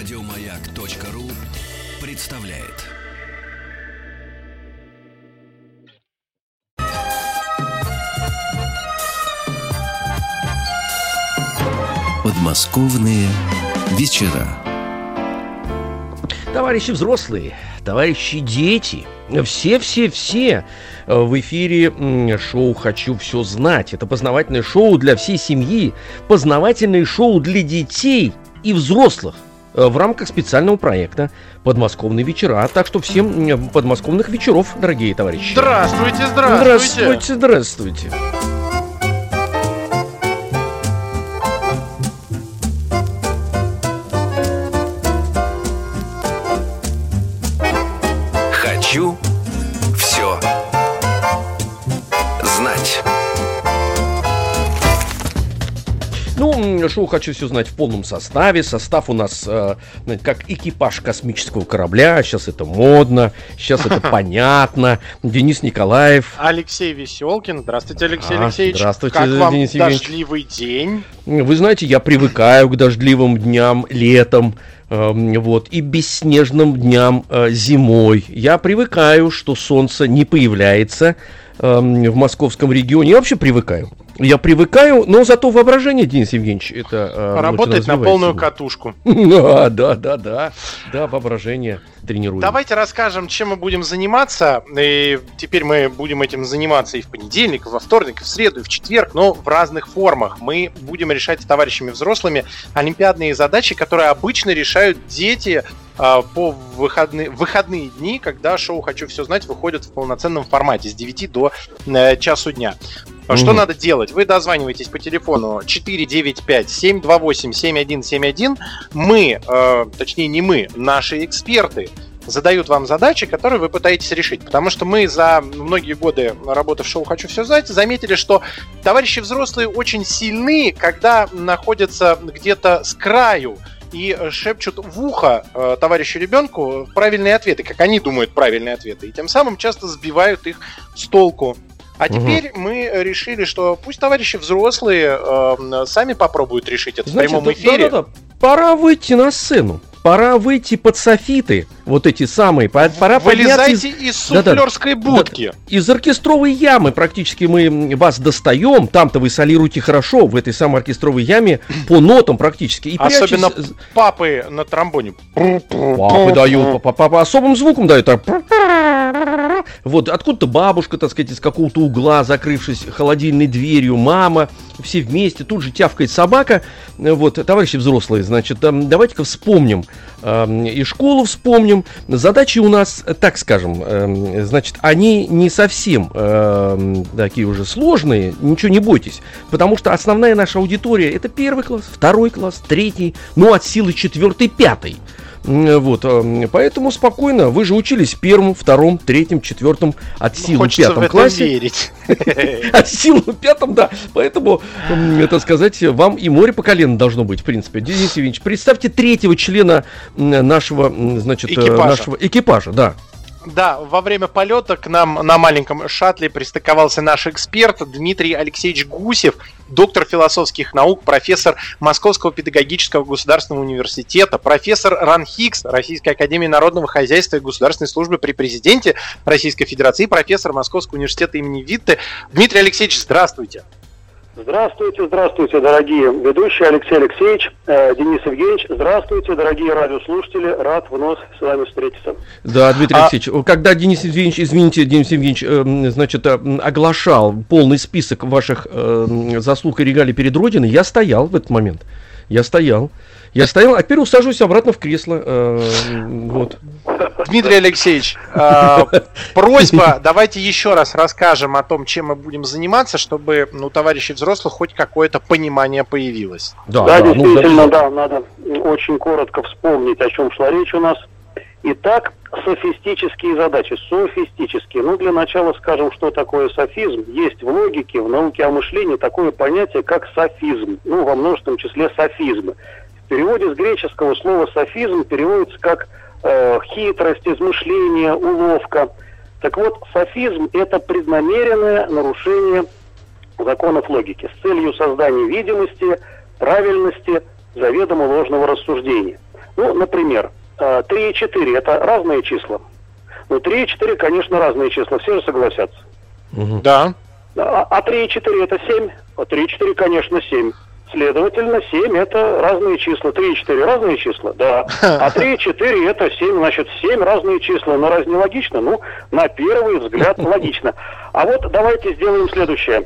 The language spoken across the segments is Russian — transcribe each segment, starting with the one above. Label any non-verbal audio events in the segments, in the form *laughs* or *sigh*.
Радиомаяк.ру представляет. Подмосковные вечера. Товарищи взрослые, товарищи дети, все-все-все в эфире шоу «Хочу все знать». Это познавательное шоу для всей семьи, познавательное шоу для детей и взрослых э, в рамках специального проекта «Подмосковные вечера». Так что всем подмосковных вечеров, дорогие товарищи. Здравствуйте, здравствуйте. Здравствуйте, здравствуйте. Шоу «Хочу все знать» в полном составе. Состав у нас э, как экипаж космического корабля. Сейчас это модно, сейчас это *laughs* понятно. Денис Николаев. Алексей Веселкин. Здравствуйте, Алексей А, Алексеевич. здравствуйте, как вам Денис Евгеньевич. дождливый день? Вы знаете, я привыкаю к дождливым дням летом, эм, вот, и бесснежным дням э, зимой. Я привыкаю, что солнце не появляется эм, в московском регионе. Я вообще привыкаю. Я привыкаю, но зато воображение, Денис Евгеньевич, это... э, Работает на полную катушку. *laughs* Да, да, да, да. Да, воображение тренируем. Давайте расскажем, чем мы будем заниматься. И теперь мы будем этим заниматься и в понедельник, и во вторник, и в среду, и в четверг, но в разных формах. Мы будем решать с товарищами взрослыми олимпиадные задачи, которые обычно решают дети а, по выходные, выходные дни, когда шоу «Хочу все знать» выходит в полноценном формате с 9 до э, часу дня. А Что надо делать? Вы дозваниваетесь по телефону 495-728-7171. Мы, э, точнее не мы, наши эксперты задают вам задачи, которые вы пытаетесь решить. Потому что мы за многие годы работы в шоу «Хочу все знать» заметили, что товарищи взрослые очень сильны, когда находятся где-то с краю и шепчут в ухо э, товарищу ребенку правильные ответы, как они думают правильные ответы, и тем самым часто сбивают их с толку. А Мгм. теперь мы решили, что пусть товарищи взрослые э, сами попробуют решить это в Значит, прямом да- эфире. да-да-да, пора выйти на сцену. Пора выйти под софиты, вот эти самые. Пора из- Вылезайте из Да-да. суфлерской будки. Из оркестровой ямы практически мы вас достаем. Там-то вы солируете хорошо, в этой самой оркестровой яме, по нотам практически. И Особенно прячетесь- папы на тромбоне. Папы дают, по, по- по особым звукам дают. Вот, откуда-то бабушка, так сказать, из какого-то угла, закрывшись холодильной дверью, мама, все вместе, тут же тявкает собака. Э, Вот, товарищи взрослые, значит, эм, давайте-ка вспомним, эм, и школу вспомним. Задачи у нас, э, так скажем, эм, значит, они не совсем эм, такие уже сложные, ничего не бойтесь, потому что основная наша аудитория это первый класс, второй класс, третий, ну, от силы четвертый, пятый. М, Вот, эм, поэтому спокойно. Вы же учились в первом, втором, третьем, четвертом, от Ну, силы в пятом классе. верить. *laughs* От силы пятом, да. Поэтому, это сказать, вам и море по колено должно быть, в принципе. Денис Евгеньевич, представьте третьего члена нашего, значит, э, Экипажа. нашего экипажа, да. Да, во время полета к нам на маленьком шаттле пристыковался наш эксперт Дмитрий Алексеевич Гусев, доктор философских наук, профессор Московского педагогического государственного университета, профессор РАНХИКС Российской академии народного хозяйства и государственной службы при президенте Российской Федерации, профессор Московского университета имени Витте. Дмитрий Алексеевич, здравствуйте. Здравствуйте, здравствуйте, дорогие ведущие Алексей Алексеевич, э, Денис Евгеньевич. Здравствуйте, дорогие радиослушатели. Рад вновь с вами встретиться. Да, Дмитрий А- Алексеевич, когда Денис Евгеньевич, извините, Денис Евгеньевич, эм, значит, э, м, оглашал полный список ваших эм, заслуг и регалий перед Родиной, я стоял в этот момент. Я стоял. Я стоял, а теперь усаживаюсь обратно в кресло. э, вот. Дмитрий Алексеевич, э, *laughs* просьба, давайте еще раз расскажем о том, чем мы будем заниматься, чтобы ну, у товарищей взрослых хоть какое-то понимание появилось. Да, да, да, ну, действительно, да. да, надо очень коротко вспомнить, о чем шла речь у нас. Итак, софистические задачи, софистические. Ну, для начала скажем, что такое софизм. Есть в логике, в науке о мышлении такое понятие, как софизм. Ну, во множественном числе софизмы. В переводе с греческого слова софизм переводится как э, хитрость, измышление, уловка. Так вот, софизм – это преднамеренное нарушение законов логики с целью создания видимости, правильности, заведомо ложного рассуждения. Ну, например, э, 3 и 4 это разные числа. Ну, 3 и 4, конечно, разные числа, все же согласятся. Да. А, а 3 и 4 это 7? А 3 и 4, конечно, 7. Следовательно, 7 это разные числа. 3 и 4 разные числа? Да. А 3 и 4 это 7, значит, 7 разные числа. Но разве не логично? Ну, на первый взгляд *laughs* логично. А вот давайте сделаем следующее.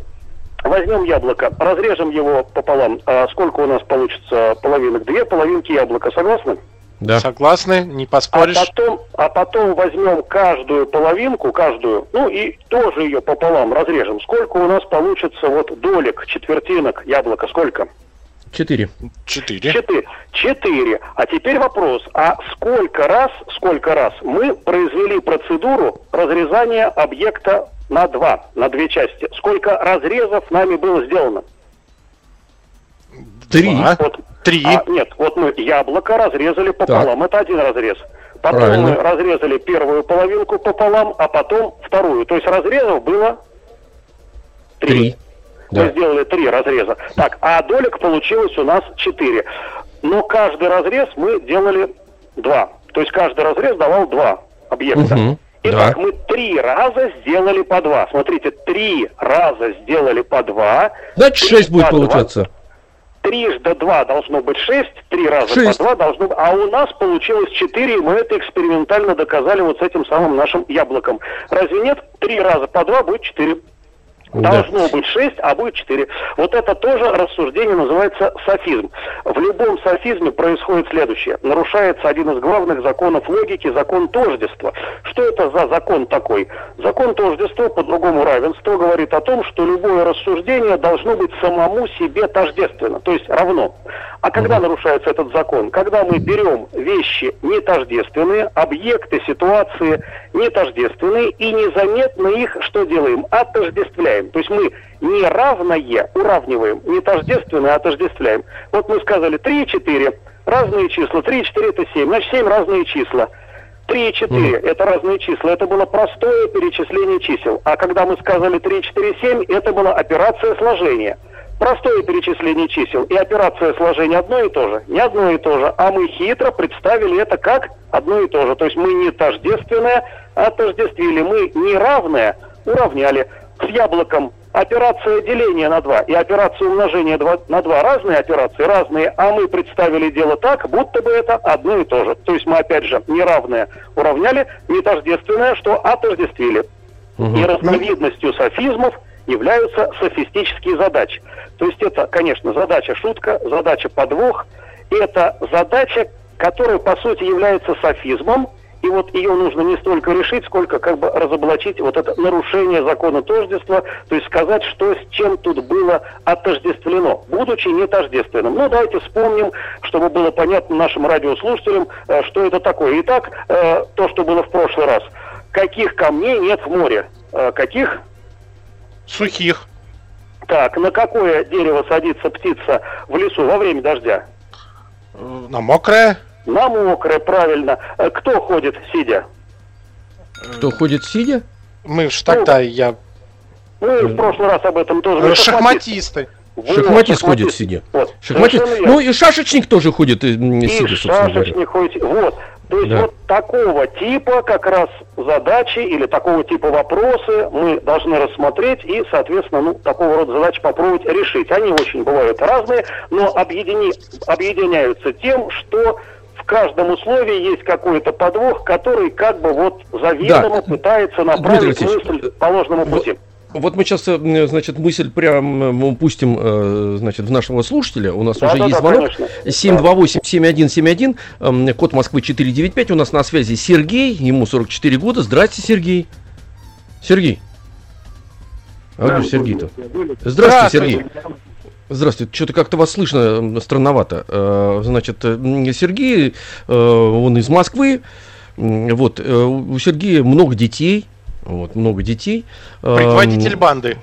Возьмем яблоко, разрежем его пополам. А сколько у нас получится половинок? Две половинки яблока, согласны? Да. Согласны, не А поспоришь. потом, а потом возьмем каждую половинку, каждую, ну и тоже ее пополам разрежем. Сколько у нас получится вот долек, четвертинок яблока? Сколько? Четыре. Четыре. Четыре. Четыре. А теперь вопрос, а сколько раз, сколько раз мы произвели процедуру разрезания объекта на два, на две части? Сколько разрезов нами было сделано? Три. Два. Вот, Три. а, нет, вот мы яблоко разрезали пополам, это один разрез. Потом Правильно. мы разрезали первую половинку пополам, а потом вторую. То есть разрезов было Три. Мы Да. сделали три разреза. Так, а долек получилось у нас четыре. Но каждый разрез мы делали два. То есть каждый разрез давал два объекта. Мгм. Итак, Да. мы три раза сделали по два. Смотрите, три раза сделали по два. Значит, Три шесть будет по два. Трижды два должно быть шесть, три раза Шесть. по два должно быть. А у нас получилось четыре, и мы это экспериментально доказали вот с этим самым нашим яблоком. Разве нет? Три раза по два будет четыре. Да. Должно быть 6, а будет 4. Вот это тоже рассуждение называется софизм. В любом софизме происходит следующее. Нарушается один из главных законов логики, закон тождества. Что это за закон такой? Закон тождества, по-другому равенство, говорит о том, что любое рассуждение должно быть самому себе тождественно, то есть равно. А когда нарушается этот закон? Когда мы берем вещи не тождественные, объекты, ситуации не тождественные и незаметно их что делаем? Отождествляем. То есть мы неравное уравниваем, не тождественное отождествляем. Вот мы сказали 3 и 4, разные числа, 3 и 4 это 7, значит 7 разные числа. 3 и 4 это разные числа, это было простое перечисление чисел. А когда мы сказали 3, 4, 7, это была операция сложения. Простое перечисление чисел и операция сложения одно и то же. Не одно и то же, а мы хитро представили это как одно и то же. То есть мы не тождественное отождествили, мы неравное уравняли. С яблоком операция деления на 2 и операция умножения на 2 разные операции, разные, а мы представили дело так, будто бы это одно и то же. То есть мы опять же неравное уравняли, не тождественное, что отождествили. Мгм. И разновидностью софизмов являются софистические задачи. То есть это, конечно, задача шутка, задача подвох. И это задача, которая, по сути, является софизмом. И вот ее нужно не столько решить, сколько как бы разоблачить вот это нарушение закона тождества, то есть сказать, что с чем тут было отождествлено, будучи не тождественным. Ну, давайте вспомним, чтобы было понятно нашим радиослушателям, э, что это такое. Итак, э, то, что было в прошлый раз. Каких камней нет в море? Э, Каких? Сухих. Так, на какое дерево садится птица в лесу во время дождя? На мокрое. На мокрое, правильно. Э, Кто ходит сидя? Кто ходит сидя? Мы ж тогда я... Мы в прошлый раз об этом тоже... э, Шахматисты. Вот, Шахматист ходит сидя. Вот, Шахматист. Ну и шашечник тоже ходит э, м, и сидя, собственно говоря. шашечник ходит. Вот. То есть Да. вот такого типа как раз задачи или такого типа вопросы мы должны рассмотреть и, соответственно, ну, такого рода задачи попробовать решить. Они очень бывают разные, но объедини... объединяются тем, что в каждом условии есть какой-то подвох, который как бы вот заведомо Да. пытается направить Дмитрий мысль по ложному вот- пути. Вот мы сейчас, э, значит, мысль прям э, пустим, э, значит, в нашего слушателя. У нас уже Да-да-да, есть звонок. конечно. 728-7171, эм, код Москвы 495. У нас на связи Сергей, ему 44 года. Здрасте, Сергей. Сергей. А где Сергей-то? Здравствуйте. Сергей. Здравствуйте. Что-то как-то вас слышно странновато. Э, Значит, э, Сергей, э, он из Москвы. Вот, у Сергея много детей. Вот, много детей. Эм, Предводитель банды.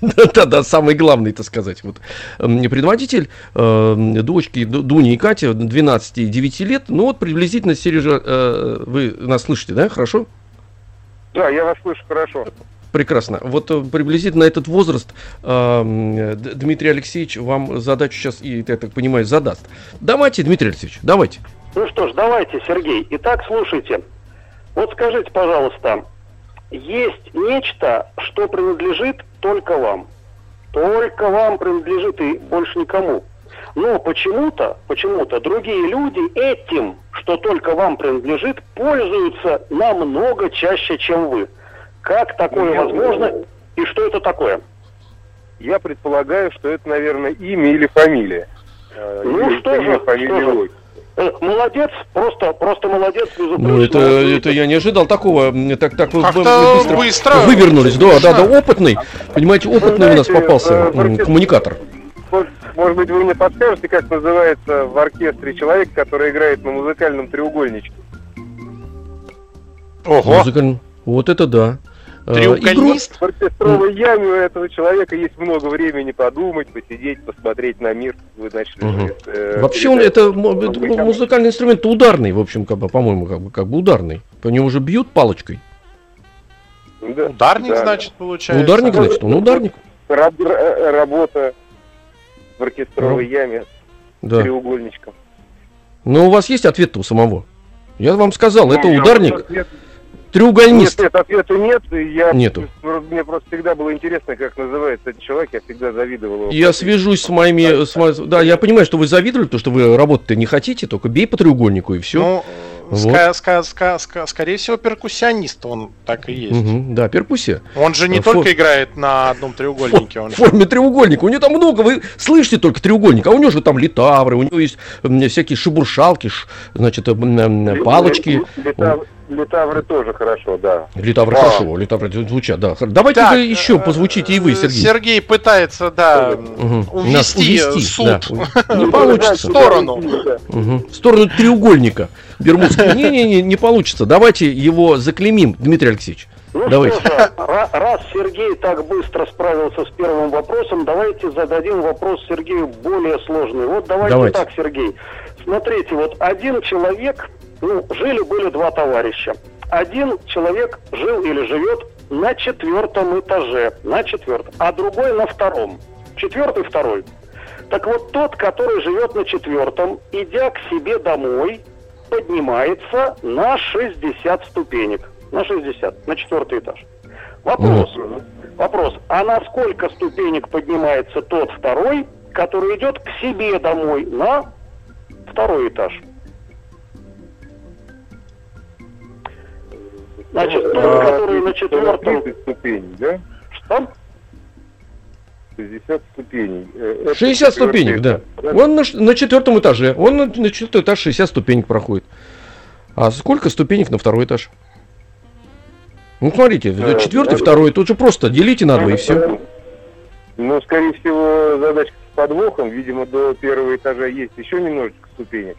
*laughs* Да-да, самый главный, так сказать. Вот. Предводитель э, дочки Ду- Дуни и Катя, 12 и 9 лет. Ну вот приблизительно, Сережа, э, вы нас слышите, да, хорошо? Да, я вас слышу хорошо. Прекрасно. Вот э, приблизительно этот возраст э, Дмитрий Алексеевич вам задачу сейчас, и, я так понимаю, задаст. Давайте, Дмитрий Алексеевич, давайте. Ну что ж, давайте, Сергей. Итак, слушайте. Вот скажите, пожалуйста, есть нечто, что принадлежит только вам. Только вам принадлежит и больше никому. Но почему-то, почему-то другие люди этим, что только вам принадлежит, пользуются намного чаще, чем вы. Как такое Я возможно и что это такое? Я предполагаю, что это, наверное, имя или фамилия. Э, Ну или что же, имя, фамилия, что же. Э, Молодец, просто, просто молодец, безупречно. Ну, это, это я не ожидал такого. Так, так вы Как-то быстро, быстро. вывернулись. Да, да, да, опытный. Понимаете, опытный у нас знаете, попался э, оркестр- коммуникатор. Может быть, вы мне подскажете, как называется в оркестре человек, который играет на музыкальном треугольничке? Ого. Музыкальный. Вот это да. Э, Треугольнист? В оркестровой яме у этого человека есть много времени подумать, посидеть, посмотреть на мир. Вы начали. Говорит, э, Вообще он это, это музыкальный инструмент ударный, в общем, как бы, по-моему, как бы, как бы ударный. По нему же бьют палочкой. Да, Ударник, да. значит, получается. Ударник, значит, он ударник. Раб- р- работа в оркестровой яме с Да. треугольничком. Но у вас есть ответ-то у самого? Я вам сказал, это Ну, я ударник, ответ- треугольнист. Нет, нет, ответа нет. и Я, Нету. Мне просто всегда было интересно, как называется этот человек. Я всегда завидовал его. Я свяжусь с моими... с мо- да, я понимаю, что вы завидовали, потому что вы работать-то не хотите, только бей по треугольнику и все. Ну, Вот. ска- ска- ска- ска- скорее всего, перкуссионист он так и есть. да, перкуссия. Он же не Фо- только играет на одном треугольнике, он В же... форме треугольника. У него там много, вы слышите только треугольник, а у него же там литавры, у него есть всякие шибуршалки, значит, палочки. Летав- Летавры тоже хорошо, да. Литавры А. хорошо, литавры звучат, да. Давайте Так, еще э, позвучите и вы, Сергей. Сергей пытается, да. Нас увести, увести, суд. да. *laughs* Не получится. В сторону. Мгм. В сторону треугольника Бермудского. Не-не-не, не получится. Давайте его заклеймим, Дмитрий Алексеевич. Ну Давайте. что же, ра- раз Сергей так быстро справился с первым вопросом, давайте зададим вопрос Сергею более сложный. Вот давайте, Давайте. так, Сергей. Смотрите, вот один человек, ну, жили-были два товарища. Один человек жил или живет на четвертом этаже, на четвертом, а другой на втором. Четвертый, второй. Так вот тот, который живет на четвертом, идя к себе домой, поднимается на 60 ступенек. На 60, на четвертый этаж. Вопрос. Вопрос. А на сколько ступенек поднимается тот второй, который идет к себе домой на второй этаж? Значит, тот, А, который на четвертом... 30 ступеней, да? Что? 60 ступеней. Э, это 60 четвертый ступенек, да. этаж, Он на, на четвертом этаже. Он на, на четвертый этаж 60 ступенек проходит. А сколько ступенек на второй этаж? Ну, смотрите, Э, четвертый, да. второй, тут же просто делите на два и все. Ну, скорее всего, задачка с подвохом. Видимо, до первого этажа есть еще немножечко ступенек.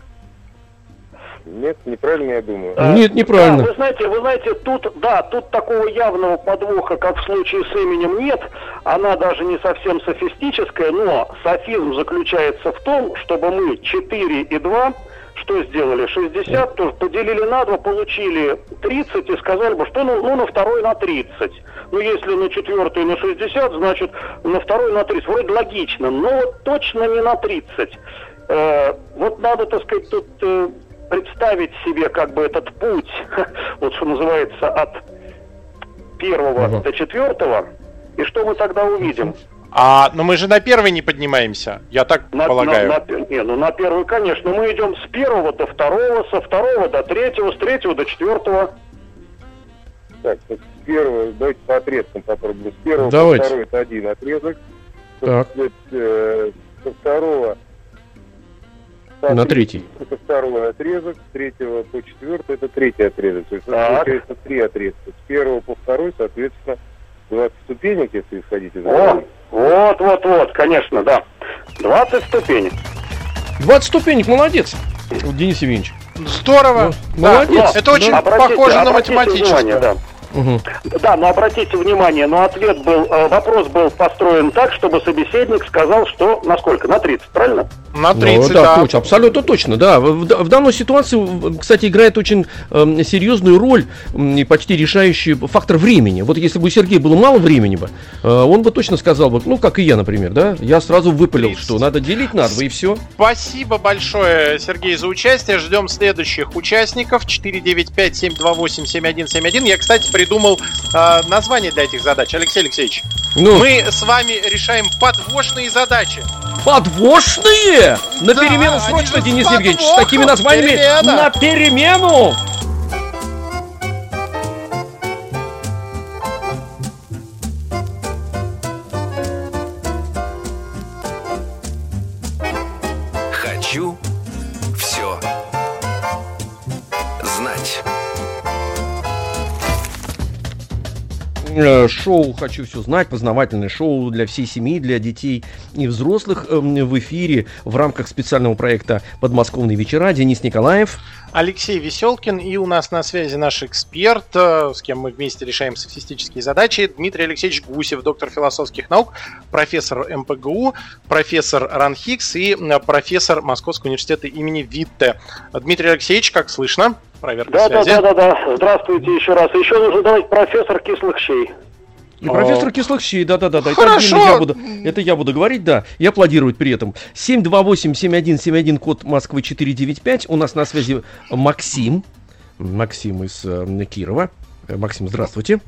Нет, неправильно я думаю. А, Нет, неправильно. Да, вы знаете, вы знаете, тут, да, тут такого явного подвоха, как в случае с именем, нет. Она даже не совсем софистическая, но софизм заключается в том, чтобы мы 4 и 2 что сделали? 60, то поделили на 2, получили 30 и сказали бы, что ну, ну на второй на 30. Ну, если на четвертый на 60, значит на второй на 30. Вроде логично, но вот точно не на 30. Э, вот надо, так сказать, тут э, представить себе как бы этот путь, *laughs* вот что называется, от первого Ага. до четвертого, и что мы тогда увидим? А, но мы же на первый не поднимаемся, я так На, полагаю. на- на- не, ну на первый, конечно, мы идем с первого до второго, со второго до третьего, с третьего до четвертого. Так, вот с первого, давайте по отрезкам попробуем. С первого Давайте. по второй это один отрезок. Так. Со, э, со второго На третий. Это второй отрезок, с третьего по четвертый это третий отрезок. То есть Так. получается три отрезка. С первого по второй, соответственно, 20 ступенек, если исходить из О, этого. вот, вот, вот, конечно, да. 20 ступенек. 20 ступенек, молодец, Денис Евгеньевич. Здорово. Ну, Да. молодец. Это очень Да. похоже на обратите математическое. внимание, да. Мгм. Да, но обратите внимание, но ответ был, э, вопрос был построен так, чтобы собеседник сказал, что на сколько? На 30, правильно? На Ну, 30, да, да. точно, абсолютно точно, да. В, в- в данной ситуации, кстати, играет очень эм, серьезную роль и почти решающий фактор времени. Вот если бы у Сергея было мало времени бы, э, он бы точно сказал бы, ну, как и я, например, да, я сразу выпалил, 30. что надо делить на два и все. Спасибо большое, Сергей, за участие. Ждем следующих участников. 495-728-7171. Я, кстати, придумал э, название для этих задач. Алексей Алексеевич, Ну, мы с вами решаем подвошные задачи. подвошные! На Да, перемену срочно, Денис Евгеньевич, с подвохом. такими названиями Перемена. на перемену! Шоу «Хочу все знать», познавательное шоу для всей семьи, для детей и взрослых эм, в эфире в рамках специального проекта «Подмосковные вечера». Денис Николаев. Алексей Веселкин и у нас на связи наш эксперт, э, с кем мы вместе решаем софистические задачи, Дмитрий Алексеевич Гусев, доктор философских наук, профессор МПГУ, профессор РАНХИКС и э, профессор Московского университета имени Витте. Дмитрий Алексеевич, как слышно? Проверка Да, да, связи. да, да, да. Здравствуйте еще раз. Еще нужно давать профессор кислых щей. И профессор кислых щей, да-да-да. Это, Хорошо. отдельно я буду, это я буду говорить, да, и аплодировать при этом. 728-7171, код Москвы 495. У нас на связи Максим. Максим из э, Кирова. Э, Максим, здравствуйте.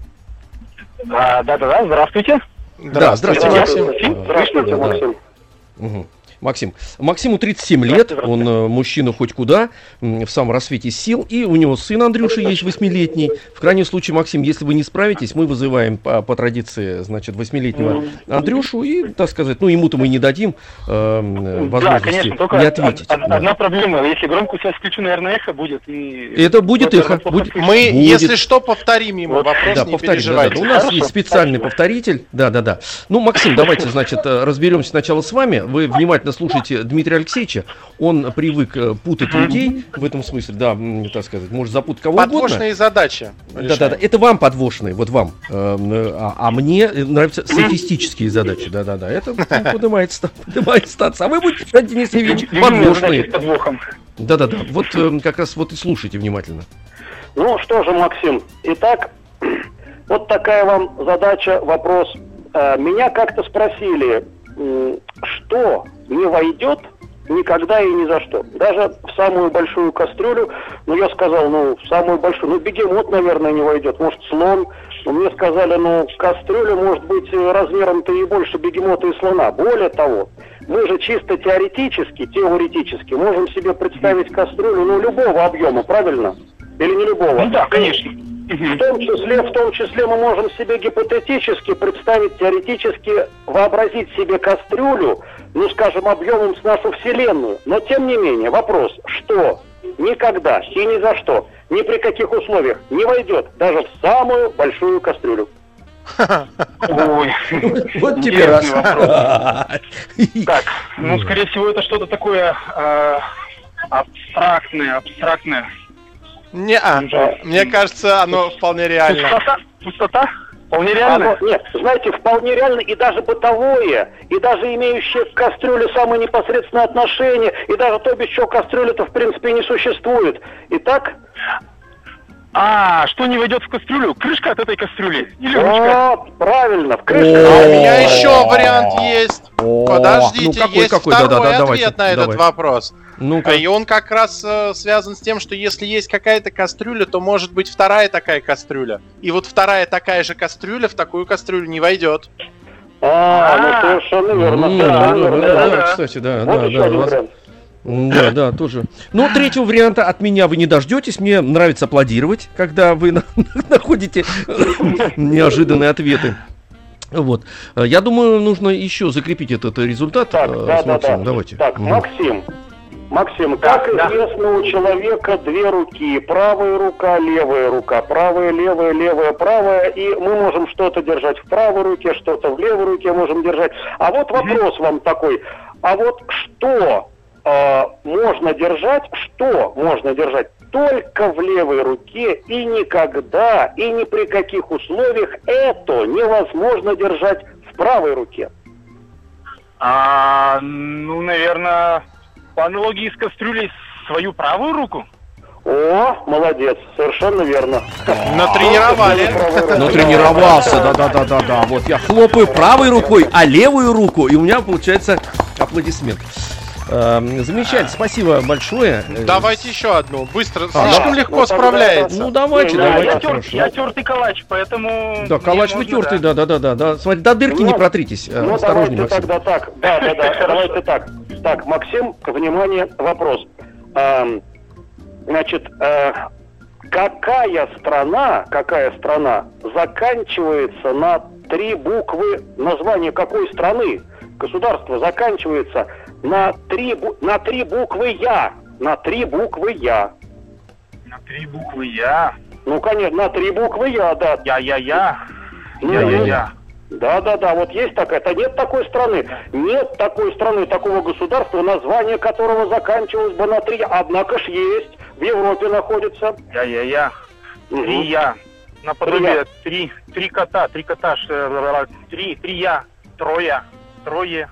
Да-да-да, здравствуйте. Да, здравствуйте, Максим. Максим. Здравствуйте, Да, да. Максим. Максим. Максиму 37 лет, он э, мужчина хоть куда, в самом рассвете сил, и у него сын Андрюша есть восьмилетний. В крайнем случае, Максим, если вы не справитесь, мы вызываем по, по традиции, значит, восьмилетнего Андрюшу, и, так сказать, ну, ему-то мы не дадим э, м, Да, возможности конечно, только не ответить. од- од- Да. одна проблема. Если громкую связь включу, наверное, эхо будет. И... Это будет Вот эхо, будет-. Мы, Будет. если что, повторим ему Вот, вопрос, Да, не повторить, да, да, да. У нас Хорошо, есть специальный спасибо. повторитель. Да, да, да. Ну, Максим, давайте, *laughs* значит, э, разберемся сначала с вами. Вы внимательно слушайте Дмитрия Алексеевича. Он привык э, путать людей в этом смысле, да, так сказать, может запутать кого угодно. Подвошные задачи. Да, да, да. Это вам подвошные, вот вам. Эм, э, А, а мне нравятся софистические задачи. Да, да, да. Это поднимает, ста- *laughs* поднимает статус. А вы будете Денис Евгеньевич, подвошные. подвохом. Да, да, да. Вот эм, как раз вот и слушайте внимательно. Ну что же, Максим, итак, *clears throat* вот такая вам задача, вопрос. Э, Меня как-то спросили, что не войдет никогда и ни за что. Даже в самую большую кастрюлю, ну я сказал, ну в самую большую, ну бегемот, наверное, не войдет, может слон. Но мне сказали, ну кастрюля может быть э, размером-то и больше бегемота и слона. Более того, мы же чисто теоретически, теоретически можем себе представить кастрюлю, ну любого объема, правильно? Или не любого? Ну да, конечно. В том числе, в том числе мы можем себе гипотетически представить, теоретически вообразить себе кастрюлю, ну, скажем, объемом с нашу Вселенную. Но, тем не менее, вопрос, что никогда и ни за что, ни при каких условиях не войдет даже в самую большую кастрюлю. Ой. *laughs* Вот тебе раз. Так, ну, *laughs* скорее всего, это что-то такое э, абстрактное, абстрактное. Не, а, мне кажется, оно вполне реально. Пустота? Пустота? Вполне реально? Оно- нет, знаете, вполне реально и даже бытовое, и даже имеющее к кастрюле самое непосредственное отношение, и даже то, без чего кастрюля-то в принципе не существует. Итак, А, что не войдет в кастрюлю? Крышка от этой кастрюли? Или ручка? вот, правильно, в крышке. А у меня еще вариант есть. Подождите, ну какой, есть второй Да-да-да, давайте, ответ на этот вопрос. Ну-ка. А И он как раз э, связан с тем, что если есть какая-то кастрюля, то может быть вторая такая кастрюля. И вот вторая такая же кастрюля в такую кастрюлю не войдет. А, ну А. совершенно верно, М, совершенно да, верно. да, да. да, кстати, да, Вот да, еще да, Да, да, тоже. Ну, третьего варианта от меня вы не дождетесь. Мне нравится аплодировать, когда вы на- *laughs* находите неожиданные ответы. Вот. Э, Я думаю, нужно еще закрепить этот результат Так, э, да, с да, Максимом. да. Давайте. Так, Мгм. Максим. Как да. известно, у человека две руки. Правая рука, левая рука. Правая, левая, левая, правая. И мы можем что-то держать в правой руке, что-то в левой руке можем держать. А вот вопрос вам такой. А вот что э, можно держать, что можно держать только в левой руке и никогда и ни при каких условиях это невозможно держать в правой руке? А, ну, наверное, по аналогии с кастрюлей свою правую руку. О, молодец, совершенно верно. Натренировали. Натренировался, да-да-да-да-да. Вот я хлопаю правой рукой, а левую руку, и у меня получается аплодисмент. Эм, замечательно, спасибо большое. Давайте еще одну. Быстро, А, слишком да. легко Ну, справляется. Ну давайте, Не, давайте. я, тер, я тертый калач, поэтому... Да, калач вы тертый, да, да, да, да, да. Смотри, до дырки не Ну, протритесь. Э, Ну, Осторожней, давайте Максим. тогда так. Да, да, да. Давайте так. Так, Максим, внимание, вопрос. Ам, Значит, э, какая страна, какая страна заканчивается на три буквы название какой страны? Государство заканчивается на три, на три буквы Я. На три буквы Я. На три буквы Я. Ну, конечно, на три буквы Я, да. Я-я-я. Ну, Я-я-я. Да, да, да, вот есть такая. Это нет такой страны. Нет такой страны, такого государства, название которого заканчивалось бы на три. Однако ж есть. В Европе находится. Я-я-я. Мгм. Три я. Три Наподобие я. три, три кота, три кота, ш- э, три, три я, трое, трое,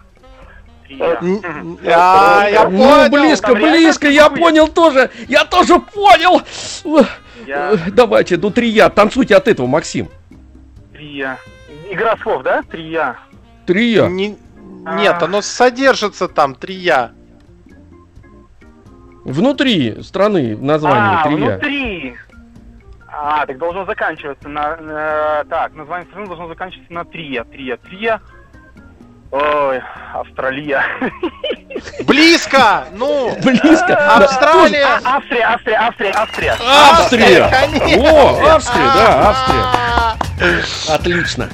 три я. Мгм. а, я Ну, понял. близко, там реально близко, я понял тоже. Я тоже понял. Я, Э, Давайте, ну три я. Танцуйте от этого, Максим. три я. Игра слов, да? Три я. Три я. Не- Нет, оно содержится там, три я. Внутри страны название а, три я. внутри. А, так должно заканчиваться на... э, так, название страны должно заканчиваться на три я, три я, три я. Ой, Австралия. Близко! Ну! *laughs* Близко. Да, Австралия! А, Австрия, Австрия, Австрия, Австрия. Австрия! конечно! О, Австрия, да, Австрия. Отлично.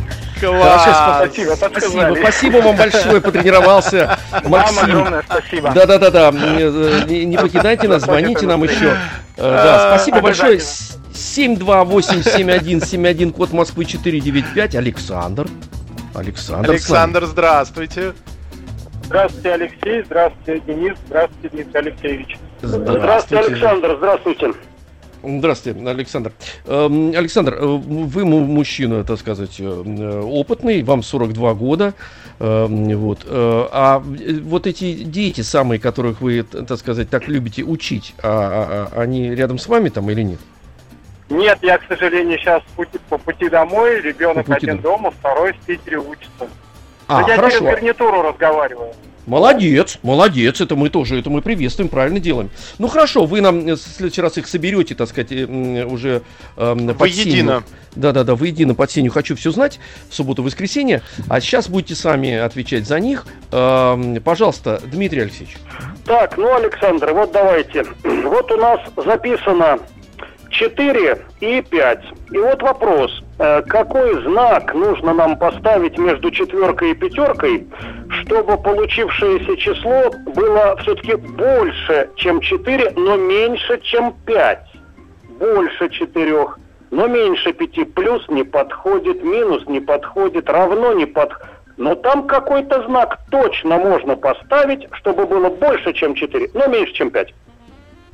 Хорошо, Класс! Спасибо, Спасибо, спасибо вам большое, потренировался. Вам Максим. огромное спасибо. Да-да-да-да, э, не, не покидайте нас, звоните нам еще. Э, Да, спасибо большое. Обязательно. 728-7171, код Москвы 495, Александр. Александр. Александр, здравствуйте. Здравствуйте, Алексей. Здравствуйте, Денис. Здравствуйте, Дмитрий Алексеевич. Здравствуйте, Александр, здравствуйте. Здравствуйте, Александр. Эм, Александр, э, вы му- мужчина, так сказать, э, опытный, вам 42 года. Эм, Вот. э, А вот эти дети самые, которых вы, так сказать, так любите учить, а- а- а они рядом с вами там или нет? Нет, я, к сожалению, сейчас пути, по пути домой. Ребенок пути один дома, второй в Питере учится. А, Но я хорошо. через гарнитуру разговариваю. Молодец, молодец, это мы тоже, это мы приветствуем, правильно делаем. Ну хорошо, вы нам э, в следующий раз их соберете, так сказать, э, уже эм, под Воедино. сенью. Да-да-да, воедино под сенью «Хочу все знать» в субботу-воскресенье. А сейчас будете сами отвечать за них. Эм, Пожалуйста, Дмитрий Алексеевич. Так, ну, Александр, вот давайте. *clears throat* Вот у нас записано 4 и 5. И вот вопрос. Э, Какой знак нужно нам поставить между четверкой и пятеркой, чтобы получившееся число было все-таки больше, чем 4, но меньше, чем 5? Больше 4, но меньше 5. Плюс не подходит, минус не подходит, равно не подходит. Но там какой-то знак точно можно поставить, чтобы было больше, чем 4, но меньше, чем 5.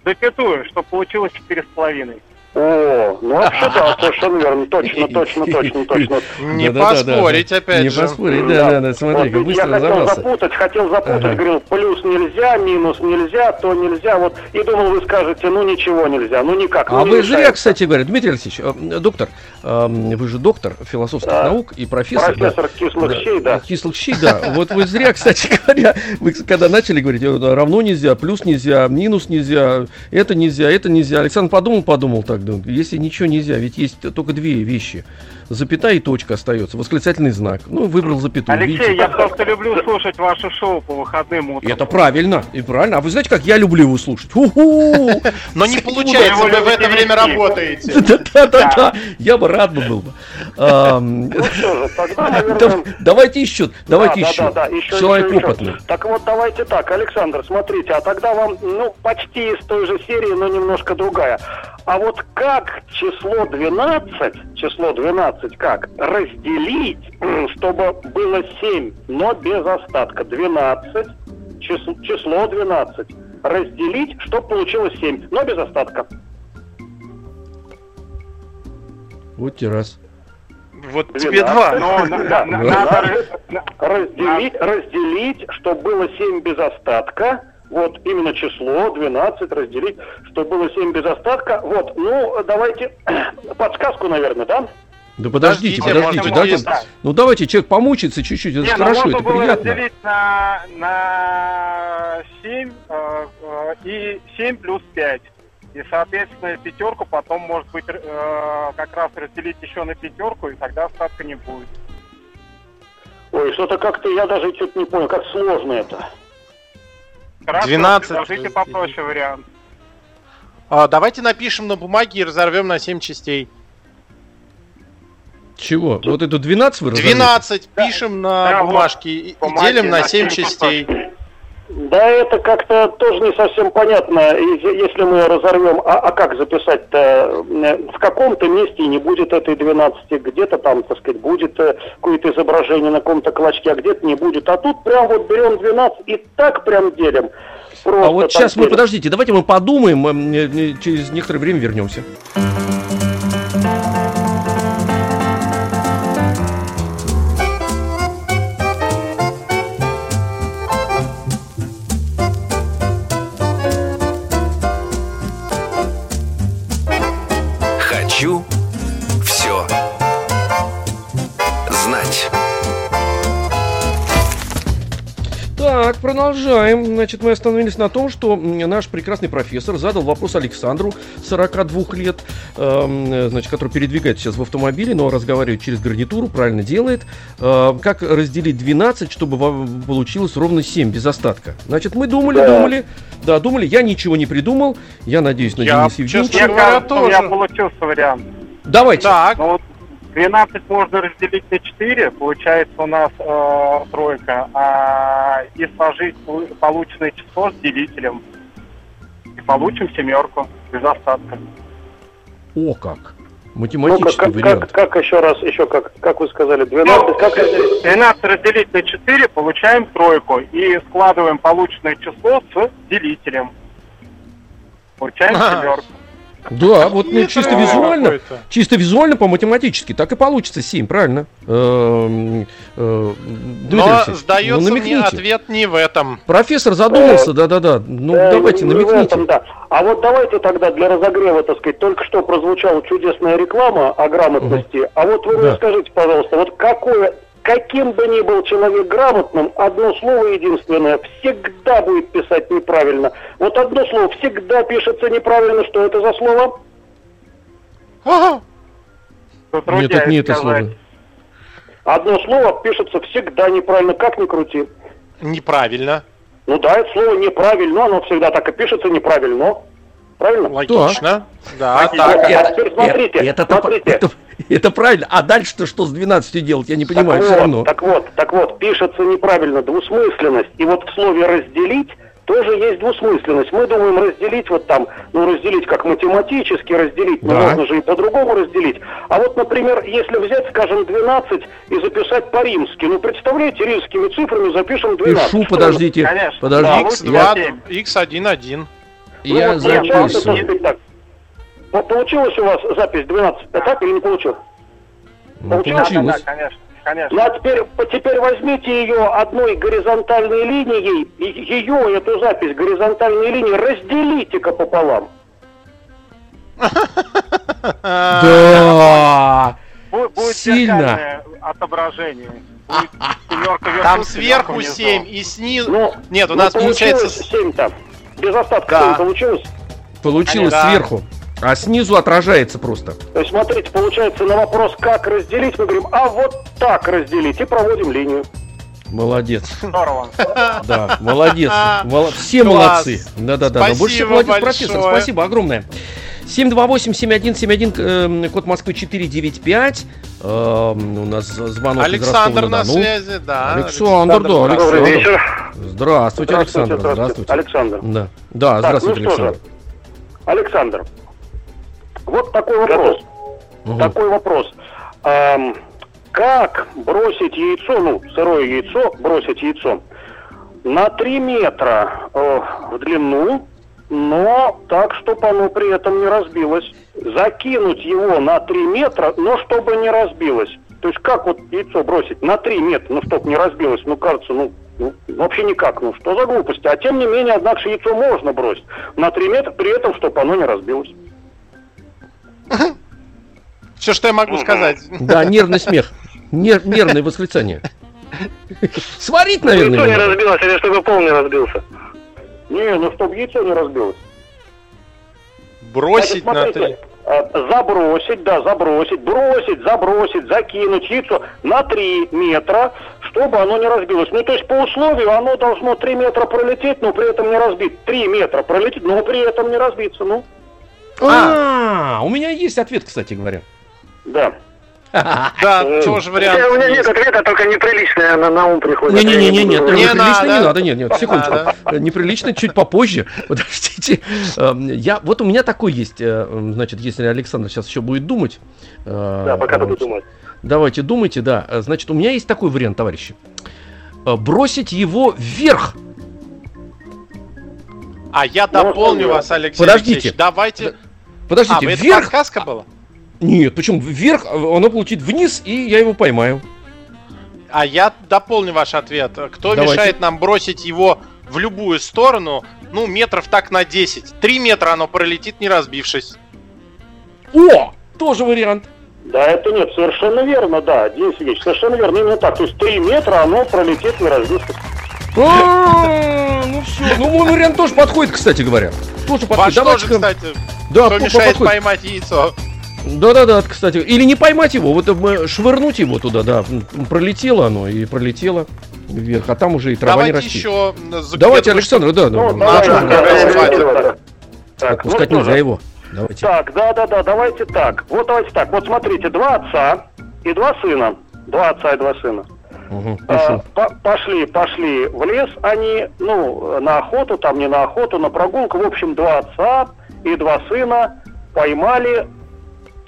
Запятую, чтобы получилось четыре с половиной. О, ну вообще да, совершенно верно, точно, точно, точно, точно. Не поспорить, опять Не поспорить, да-да-да, смотри, как Вот, быстро я хотел запутать, хотел запутать, говорил, плюс нельзя, минус нельзя, то нельзя, вот, и думал, вы скажете, ну ничего нельзя, ну никак. А ну, вы зря, кстати говоря, Дмитрий Алексеевич, э, доктор, э, вы же доктор философских Да. наук и профессор. да. Профессор кислых щей, да. Кислых щей, да. Вот вы зря, кстати *laughs* говоря, вы когда начали говорить, э, равно нельзя, плюс нельзя, минус нельзя, это нельзя, это нельзя. Александр подумал, подумал так, думаю, если ничего нельзя, ведь есть только две вещи. Запятая и точка остается, восклицательный знак. Ну, выбрал запятую. Алексей, видите? я просто люблю слушать ваше шоу по выходным утром. Это правильно, и правильно. А вы знаете, как я люблю его слушать? Ху-ху! *laughs* Но не получается, вы в это время работаете. Да-да-да, я бы рад бы был бы. Ну что же, тогда, да- *laughs* наверное... Давайте еще, давайте Да, да, еще. да, да, еще, Человек опытный. Так вот, давайте так, Александр, смотрите, а тогда вам, ну, почти из той же серии, но немножко другая. А вот как число 12, число 12 как, разделить, чтобы было 7, но без остатка? 12, число, число 12, разделить, чтобы получилось 7, но без остатка. Вот те раз. Вот тебе 12. два. Но *laughs* Да. надо Разделить, разделить, чтобы было 7 без остатка. Вот именно число 12 разделить, чтобы было 7 без остатка. Вот, ну, давайте *clears throat* подсказку, наверное, да? Да подождите, Подождите, дайте- будет- Ну давайте человек помучится чуть-чуть, это Не, ну хорошо, можно это было приятно. разделить на, на 7 э, э, и 7 плюс 5. И, соответственно, пятерку потом, может быть, э, как раз разделить еще на пятерку, и тогда остатка не будет. Ой, что-то как-то я даже что-то не понял, как сложно это. Хорошо, 12 предложите попроще вариант. А, давайте напишем на бумаге и разорвем на 7 частей. Чего? Вот эту 12 вы разорвете? 12 пишем на Да, вот. бумажке и Бумаги делим на на 7 семь частей. Да, это как-то тоже не совсем понятно, если мы разорвем, а, а как записать-то? Э, В каком-то месте не будет этой 12, где-то там, так сказать, будет э, какое-то изображение на каком-то клочке, а где-то не будет. А тут прям вот берем 12 и так прям делим. Просто А вот сейчас мы, делим. подождите, давайте мы подумаем, через некоторое время вернемся. Продолжаем. Значит, мы остановились на том, что наш прекрасный профессор задал вопрос Александру, 42 лет, э, значит, который передвигается сейчас в автомобиле, но разговаривает через гарнитуру, правильно делает. Э, как разделить 12, чтобы получилось ровно 7 без остатка? Значит, мы думали, Да. думали, да, думали, я ничего не придумал, я надеюсь на Я, Дениса Евгеньевича. честно говоря, кажется, у меня тоже. получился вариант. Давайте. Так, Ну вот 12 можно разделить на 4, получается у нас э, тройка, а, и сложить полу- полученное число с делителем. И получим семерку без остатка. О, как. Математический как, вариант. как, как еще раз, еще как, как вы сказали, 12, как разделить? 12 разделить на 4, получаем тройку. И складываем полученное число с делителем. Получаем А. семерку. Да, вот ну, чисто визуально, какой-то. чисто визуально по-математически, так и получится 7, правильно? Эм, э, Дмитрий Но Алексеевич, сдается ну, мне намекните. ответ не в этом. Профессор задумался, да-да-да. Ну, Э, давайте, намекните. этом, да. А вот давайте тогда для разогрева, так сказать, только что прозвучала чудесная реклама о грамотности. А вот вы мне скажите, пожалуйста, вот какое, каким бы ни был человек грамотным, одно слово единственное всегда будет писать неправильно. Вот одно слово всегда пишется неправильно. Что это за слово? Ага. Нет, это не это слово. Одно слово пишется всегда неправильно, как ни крути. Неправильно. Ну да, это слово неправильно, оно всегда так и пишется неправильно. Правильно? Логично. Да, Логично. так. А теперь смотрите, это, смотрите. это, это правильно. А дальше-то что с 12 делать, я не понимаю, так все вот, равно. Так вот, так вот, пишется неправильно двусмысленность. И вот в слове разделить тоже есть двусмысленность. Мы думаем разделить вот там, ну разделить как математически разделить, но Да. можно же и по-другому разделить. А вот, например, если взять, скажем, 12 и записать по-римски, ну представляете, римскими цифрами запишем 12. Пишу, подождите, Конечно. подождите. Да, я, X2, X1, Ну, я вот так записываю. сказать, так. Получилась у вас запись 12, так или не получилось? Ну, Да, да, получилось. да, конечно. Конечно. Ну а теперь, теперь возьмите ее одной горизонтальной линией, и ее, эту запись горизонтальной линии, разделите-ка пополам. *laughs* Да. Будет, Сильно. отображение. *laughs* Там сверху внизу. 7 и снизу... Ну, Нет, у ну, нас получается... получилось 7 там. Без остатка Да. 7 получилось. Получилось Да. сверху. А снизу отражается просто. То есть, смотрите, получается на вопрос, как разделить, мы говорим, а вот так разделить, и проводим линию. Молодец. Здорово. Да, молодец. Мол- Все Класс. молодцы. Да-да-да. Больше молодец, профессор. Спасибо огромное. 728-7171, э, код Москвы 495. Э, у нас звонок Александр на связи, да. Александр, да, Александр. Добрый вечер. Здравствуйте, Александр. Здравствуйте. Александр. Да, да, Так, здравствуйте, ну Александр. Александр, вот такой вопрос. Такой вопрос. Ам, как бросить яйцо, ну, сырое яйцо, бросить яйцо на 3 метра э, в длину но так, чтобы оно при этом не разбилось. Закинуть его на 3 метра, но чтобы не разбилось. То есть как вот яйцо бросить на 3 метра, ну чтобы не разбилось, ну кажется, ну, ну, вообще никак, ну что за глупости. А тем не менее, однако же яйцо можно бросить на 3 метра, при этом, чтобы оно не разбилось. Все, что я могу сказать. Да, нервный смех. Нер- нервное восклицание. *laughs* Сварить, наверное. Яйцо не разбилось, или чтобы пол не разбился. Не, ну чтобы яйцо не разбилось. Бросить на Значит, три. смотрите, э, Забросить, да, забросить, бросить, забросить, закинуть яйцо на 3 метра, чтобы оно не разбилось. Ну, то есть по условию оно должно 3 метра пролететь, но при этом не разбить. 3 метра пролететь, но при этом не разбиться, ну. А, у меня есть ответ, кстати говоря. Да. *laughs* Да, тоже вариант. У меня нет ответа, только неприличное на, на ум приходит. Не-не-не, нет, Не неприлично надо. не надо, нет, нет, Не секундочку. *laughs* Э, Неприлично чуть попозже. *laughs* Подождите. Эм, Я, вот у меня такой есть, э, м, значит, если Александр сейчас еще будет думать. э, Да, пока буду думать. Давайте, думайте, да. Э, Значит, у меня есть такой вариант, товарищи. Э, Бросить его вверх. А я дополню вас, Алексей Подождите. Давайте. А, Подождите, это вверх. подсказка была? Нет, почему вверх, э, оно полетит вниз, и я его поймаю. А я дополню ваш ответ. Кто Давайте. мешает нам бросить его в любую сторону, ну, метров так на 10. Три метра оно пролетит, не разбившись. О! Тоже вариант. Да, это нет, совершенно верно, да, Денис Сергеевич, совершенно верно, именно так. То есть 3 метра оно пролетит, не разбившись. А, Ну все, ну мой вариант тоже подходит, кстати говоря. Тоже подходит. Ваш тоже, Давайте-ка- кстати, Да, кто мешает поймать яйцо. Да-да-да, кстати. Или не поймать его, вот э, швырнуть его туда, да. Пролетело оно и пролетело вверх, а там уже и трава не Давайте растет. еще... Давайте, Александр, да. Ну, да, да, да, ну Отпускать нельзя же. его. Давайте. Так, да, да, да, давайте так. Вот давайте так. Вот смотрите, два отца и два сына. Два отца и два сына. Угу, А, по- пошли, пошли в лес они, ну, на охоту, там не на охоту, на прогулку. В общем, два отца и два сына поймали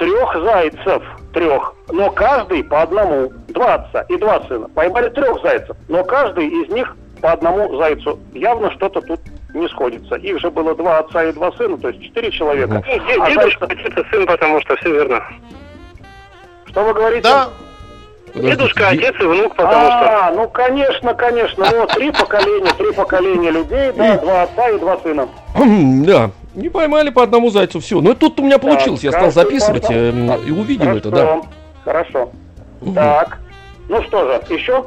трех зайцев. Трех. Но каждый по одному. Два отца и два сына. Поймали трех зайцев. Но каждый из них по одному зайцу. Явно что-то тут не сходится. Их же было два отца и два сына, то есть четыре человека. Де- А Дедушка, отец и сын, потому что все верно. Что вы говорите? Да, Подождите, Дедушка, де- отец и внук, потому что... А, ну конечно, конечно. Ну, три поколения, три поколения людей, да, два отца и два сына. Да, не поймали по одному зайцу, все. Ну тут у меня получилось, я стал записывать эм, и увидел Хорошо, это, да. Хорошо. Мгм. Так. Ну что же, еще?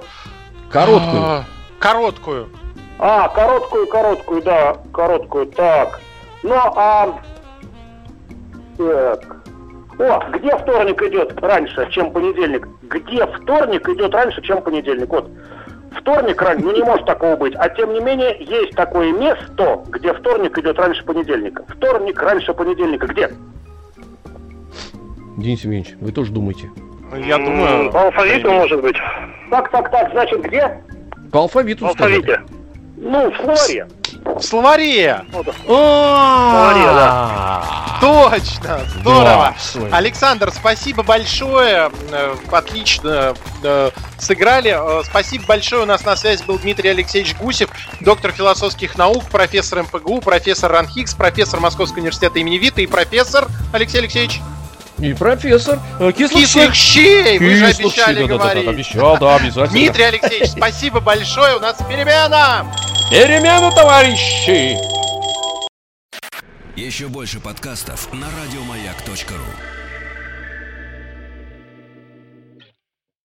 Короткую. А, Короткую. А, короткую, короткую, да, короткую. Так. Ну, а... Так. О, где вторник идет раньше, чем понедельник? Где вторник идет раньше, чем понедельник? Вот. Вторник раньше, ну не может такого быть. А тем не менее, есть такое место, где вторник идет раньше понедельника. Вторник раньше понедельника. Где? Денис Евгеньевич, вы тоже думаете. Я думаю... По алфавиту, может быть. Так, так, так, значит, где? По алфавиту сказали. алфавите. Ну, в словаре. В словаре! Точно! Здорово! Да, всё. Александр, спасибо большое. Э, Отлично э, сыграли. Э, Спасибо большое. У нас на связи был Дмитрий Алексеевич Гусев, доктор философских наук, профессор МПГУ, профессор Ранхикс, профессор Московского университета имени Вита и профессор Алексей Алексеевич И профессор кислых Кислых щей. Вы же щей, обещали да-да-да, говорить. Обещал, да, обязательно. Дмитрий Алексеевич, спасибо большое. У нас перемена. Перемена, товарищи! Еще больше подкастов на радиомаяк.ру.